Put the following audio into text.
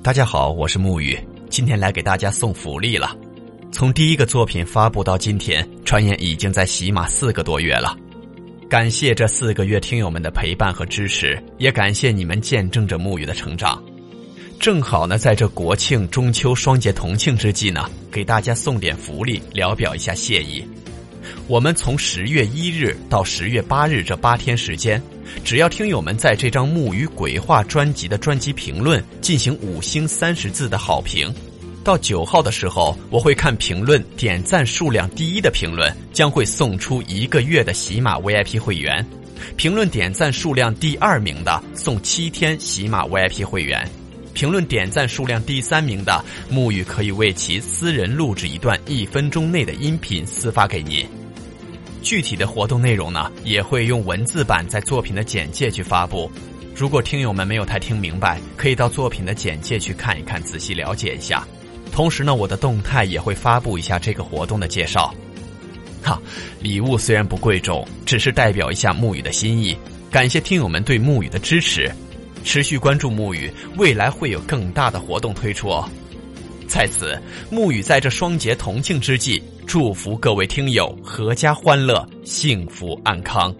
大家好，我是沐雨，今天来给大家送福利了。从第一个作品发布到今天，传言已经在喜马四个多月了。感谢这四个月听友们的陪伴和支持，也感谢你们见证着沐雨的成长。正好呢，在这国庆、中秋双节同庆之际呢，给大家送点福利，聊表一下谢意。我们从十月一日到十月八日这八天时间，只要听友们在这张《木鱼鬼话》专辑的专辑评论进行五星三十字的好评，到九号的时候，我会看评论点赞数量第一的评论，将会送出一个月的喜马 VIP 会员；评论点赞数量第二名的送七天喜马 VIP 会员；评论点赞数量第三名的木鱼可以为其私人录制一段一分钟内的音频私发给您。具体的活动内容呢，也会用文字版在作品的简介去发布。如果听友们没有太听明白，可以到作品的简介去看一看，仔细了解一下。同时呢，我的动态也会发布一下这个活动的介绍。哈，礼物虽然不贵重，只是代表一下沐雨的心意。感谢听友们对沐雨的支持，持续关注沐雨，未来会有更大的活动推出哦。在此，沐雨在这双节同庆之际，祝福各位听友阖家欢乐、幸福安康。